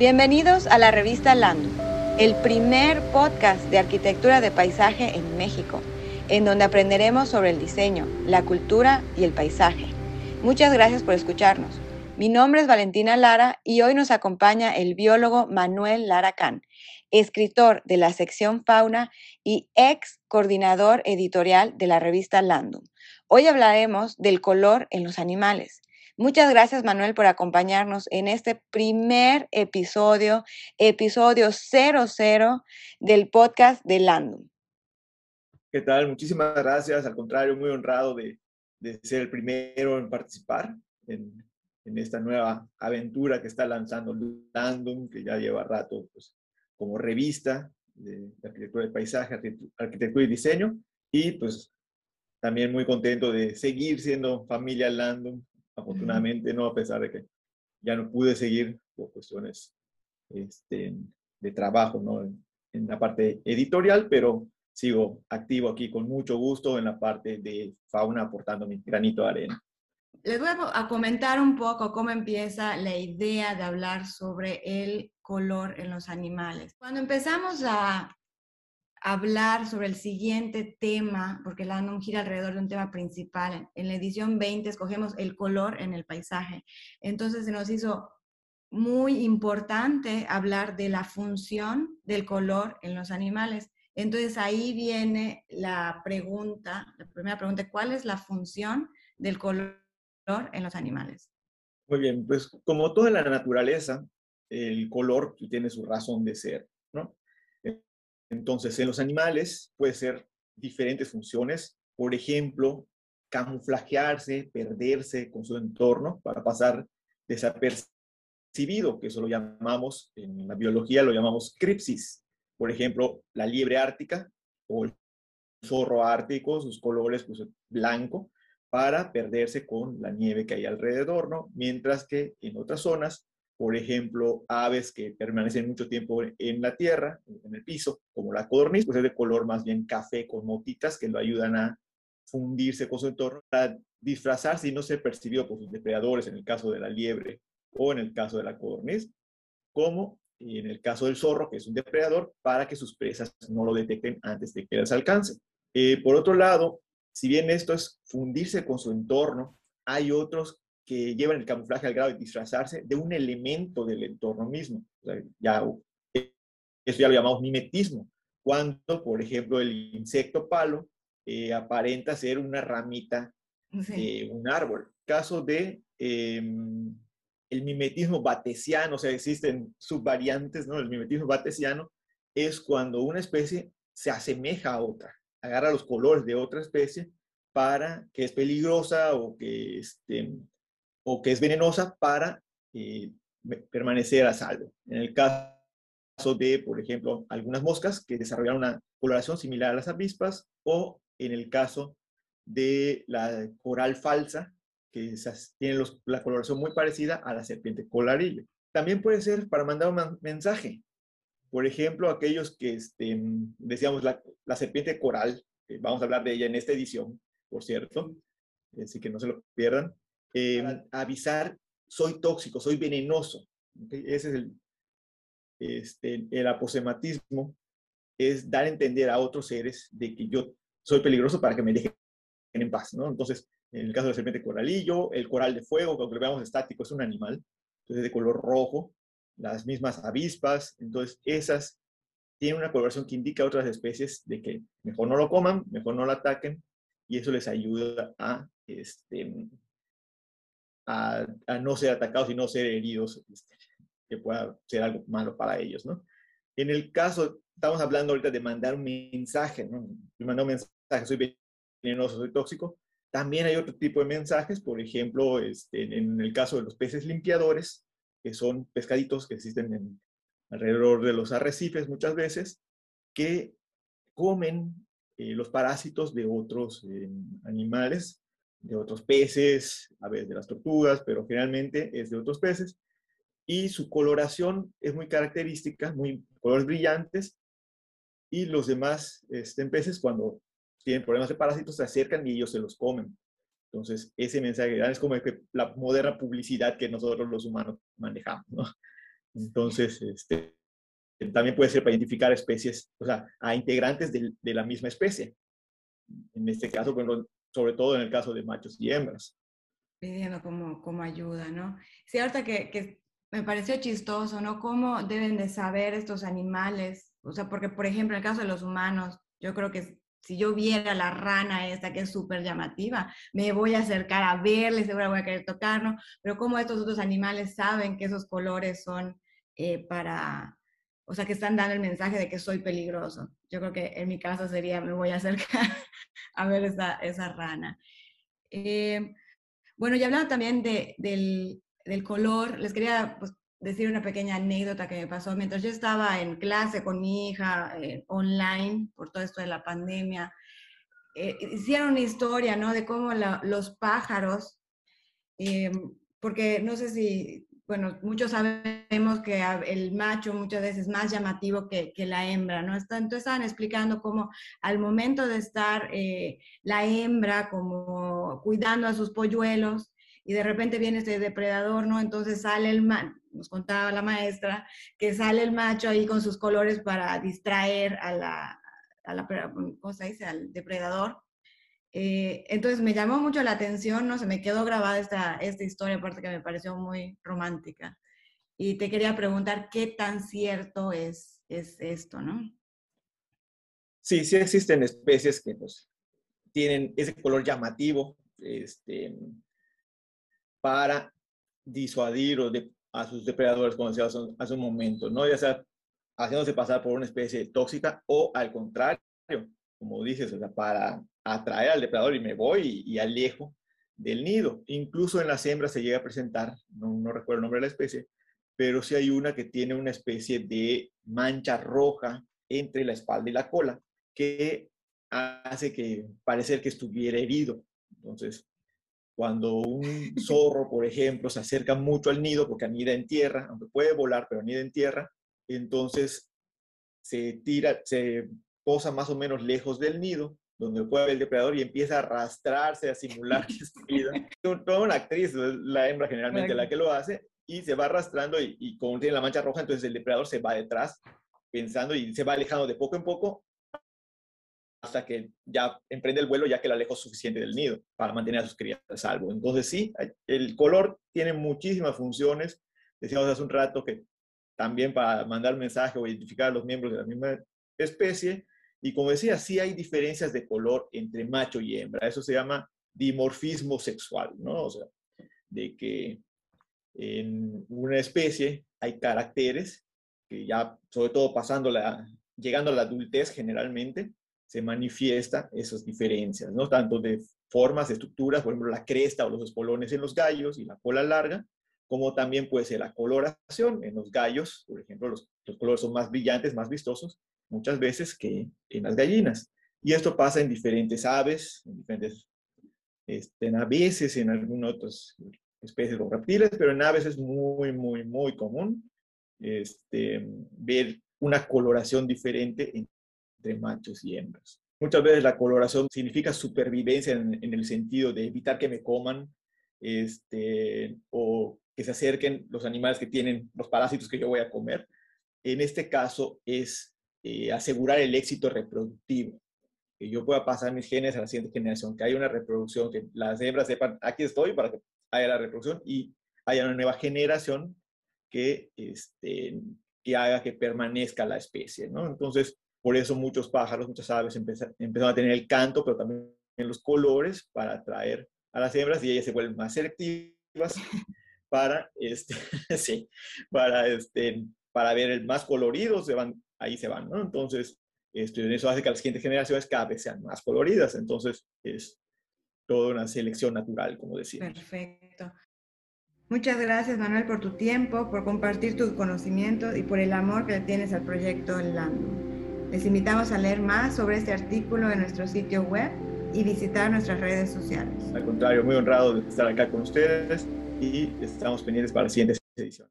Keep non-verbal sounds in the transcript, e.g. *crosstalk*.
Bienvenidos a la revista Lando, el primer podcast de arquitectura de paisaje en México, en donde aprenderemos sobre el diseño, la cultura y el paisaje. Muchas gracias por escucharnos. Mi nombre es Valentina Lara y hoy nos acompaña el biólogo Manuel Lara Can, escritor de la sección Fauna y ex coordinador editorial de la revista Landum. Hoy hablaremos del color en los animales. Muchas gracias, Manuel, por acompañarnos en este primer episodio, episodio 00 del podcast de Landum. ¿Qué tal? Muchísimas gracias. Al contrario, muy honrado de, ser el primero en participar en, esta nueva aventura que está lanzando Landum, que ya lleva rato pues, como revista de, de arquitectura de paisaje, arquitectura y diseño. Y pues también muy contento de seguir siendo familia Landum afortunadamente, ¿no? A pesar de que ya no pude seguir por cuestiones este, de trabajo, ¿no? En, la parte editorial, pero sigo activo aquí con mucho gusto en la parte de fauna aportando mi granito de arena. Les voy a comentar un poco cómo empieza la idea de hablar sobre el color en los animales. Cuando empezamos a hablar sobre el siguiente tema, porque la NUM gira alrededor de un tema principal. En la edición 20 escogemos el color en el paisaje. Entonces se nos hizo muy importante hablar de la función del color en los animales. Entonces ahí viene la pregunta, la primera pregunta, ¿cuál es la función del color en los animales? Muy bien, pues como toda la naturaleza, el color tiene su razón de ser. Entonces, en los animales puede ser diferentes funciones, por ejemplo, camuflajearse, perderse con su entorno para pasar desapercibido, que eso lo llamamos, en la biología lo llamamos cripsis. Por ejemplo, la liebre ártica o el zorro ártico, sus colores pues, blanco, para perderse con la nieve que hay alrededor, ¿no? Mientras que en otras zonas por ejemplo, aves que permanecen mucho tiempo en la tierra, en el piso, como la codorniz, pues es de color más bien café con motitas que lo ayudan a fundirse con su entorno para disfrazarse y no ser percibido por sus depredadores, en el caso de la liebre o en el caso de la codorniz, como en el caso del zorro, que es un depredador, para que sus presas no lo detecten antes de que las alcance. Eh, por otro lado, si bien esto es fundirse con su entorno, hay otros que llevan el camuflaje al grado de disfrazarse de un elemento del entorno mismo. ya, eso ya lo llamamos mimetismo. Cuando, por ejemplo, el insecto palo eh, aparenta ser una ramita de un árbol. Caso de em, el mimetismo batesiano, o sea, existen subvariantes, ¿no? El mimetismo batesiano es cuando una especie se asemeja a otra, agarra los colores de otra especie para que es peligrosa o que este, o que es venenosa para eh, permanecer a salvo. En el caso de, por ejemplo, algunas moscas que desarrollaron una coloración similar a las avispas, o en el caso de la coral falsa, que tiene la coloración muy parecida a la serpiente colarillo. También puede ser para mandar un mensaje. Por ejemplo, aquellos que, este, decíamos, la, la serpiente coral, vamos a hablar de ella en esta edición, por cierto, así que no se lo pierdan, Em, avisar, soy tóxico, soy venenoso. Ese es el, este, el aposematismo, es dar a entender a otros seres de que yo soy peligroso para que me dejen en paz, ¿no? Entonces, en el caso de la serpiente coralillo, el coral de fuego, que aunque lo veamos estático, es un animal, entonces de color rojo, las mismas avispas, entonces esas tienen una coloración que indica a otras especies de que mejor no lo coman, mejor no lo ataquen, y eso les ayuda a este, a, no ser atacados y no ser heridos, este, que pueda ser algo malo para ellos, ¿no? En el caso, estamos hablando ahorita de mandar un mensaje, ¿no? Yo mando un mensaje, soy venenoso, soy tóxico. También hay otro tipo de mensajes, por ejemplo, este, en el caso de los peces limpiadores, que son pescaditos que existen alrededor de los arrecifes muchas veces, que comen eh, los parásitos de otros eh, animales de otros peces, a veces de las tortugas, pero generalmente es de otros peces. Y su coloración es muy característica, muy colores brillantes. Y los demás este, peces, cuando tienen problemas de parásitos, se acercan y ellos se los comen. Entonces, ese mensaje es como la moderna publicidad que nosotros los humanos manejamos. Entonces, este, también puede ser para identificar especies, o sea, a integrantes de, de la misma especie. En este caso, bueno, sobre todo en el caso de machos y hembras. Pidiendo como, como ayuda, ¿no? Sí, ahorita que, que me pareció chistoso, ¿no? ¿Cómo deben de saber estos animales? O sea, porque, por ejemplo, en el caso de los humanos, yo creo que si yo viera la rana esta que es súper llamativa, me voy a acercar a verle, seguro voy a querer tocarlo, pero cómo estos otros animales saben que esos colores son eh, para, o sea, que están dando el mensaje de que soy peligroso. Yo creo que en mi caso sería, me voy a acercar *laughs* a ver esa, esa rana. Eh, bueno, y hablando también de, del, del, color, les quería pues, decir una pequeña anécdota que me pasó mientras yo estaba en clase con mi hija eh, online por todo esto de la pandemia. Eh, hicieron una historia, ¿no? De cómo la, los pájaros, eh, porque no sé si, bueno, muchos sabemos que el macho muchas veces es más llamativo que, la hembra, ¿no? Entonces estaban explicando cómo al momento de estar la hembra como cuidando a sus polluelos, y de repente viene este depredador, ¿no? Entonces sale el man, nos contaba la maestra, que sale el macho ahí con sus colores para distraer a la, a la. Al depredador. Eh, entonces me llamó mucho la atención, ¿no? Se me quedó grabada esta, esta historia, aparte que me pareció muy romántica. Y te quería preguntar qué tan cierto es, es esto, ¿no? Sí, sí existen especies que pues, tienen ese color llamativo, este, para disuadir o de, a sus depredadores, como decía hace un momento, ¿no? ya sea haciéndose pasar por una especie tóxica o al contrario, como dices, o sea, para atraer al depredador y me voy y, alejo del nido. Incluso en las hembras se llega a presentar, no, no recuerdo el nombre de la especie, pero sí hay una que tiene una especie de mancha roja entre la espalda y la cola que hace que parecer que estuviera herido. Entonces, cuando un *laughs* zorro, por ejemplo, se acerca mucho al nido porque anida en tierra, aunque puede volar, pero anida en tierra, entonces se tira, se posa más o menos lejos del nido, donde ver el depredador y empieza a arrastrarse, a simular que es vida. *laughs* Toda una actriz, la hembra generalmente la que lo hace, y se va arrastrando y, y como tiene la mancha roja, entonces el depredador se va detrás pensando y se va alejando de poco en poco hasta que ya emprende el vuelo ya que la lejos suficiente del nido para mantener a sus crías a salvo. Entonces sí, el color tiene muchísimas funciones. Decíamos hace un rato que también para mandar mensaje o identificar a los miembros de la misma especie. Y como decía, sí hay diferencias de color entre macho y hembra. Eso se llama dimorfismo sexual, ¿no? O sea, de que en una especie hay caracteres que ya, sobre todo pasando la, llegando a la adultez generalmente, se manifiesta esas diferencias, ¿no? Tanto de formas, estructuras, por ejemplo, la cresta o los espolones en los gallos y la cola larga, como también puede ser la coloración en los gallos, por ejemplo, los, los colores son más brillantes, más vistosos, muchas veces que en las gallinas. Y esto pasa en diferentes aves, en diferentes, este, veces en algunas otras especies de reptiles, pero en aves es muy, muy, muy común este, ver una coloración diferente en entre machos y hembras. Muchas veces la coloración significa supervivencia en, el sentido de evitar que me coman este, o que se acerquen los animales que tienen los parásitos que yo voy a comer. En este caso es eh, asegurar el éxito reproductivo, que yo pueda pasar mis genes a la siguiente generación, que haya una reproducción, que las hembras sepan, aquí estoy para que haya la reproducción y haya una nueva generación que, este, que haga que permanezca la especie, ¿no? Entonces, por eso muchos pájaros, muchas aves empezaron a tener el canto, pero también los colores para atraer a las hembras y ellas se vuelven más selectivas *laughs* para, este, *laughs* sí, para, este, para ver el más colorido, se van, ahí se van, ¿no? Entonces, este, eso hace que las siguientes generaciones cada vez sean más coloridas. Entonces, es toda una selección natural, como decía. Perfecto. Muchas gracias, Manuel, por tu tiempo, por compartir tu conocimiento y por el amor que le tienes al proyecto Landum. Les invitamos a leer más sobre este artículo en nuestro sitio web y visitar nuestras redes sociales. Al contrario, muy honrado de estar acá con ustedes y estamos pendientes para la siguiente edición.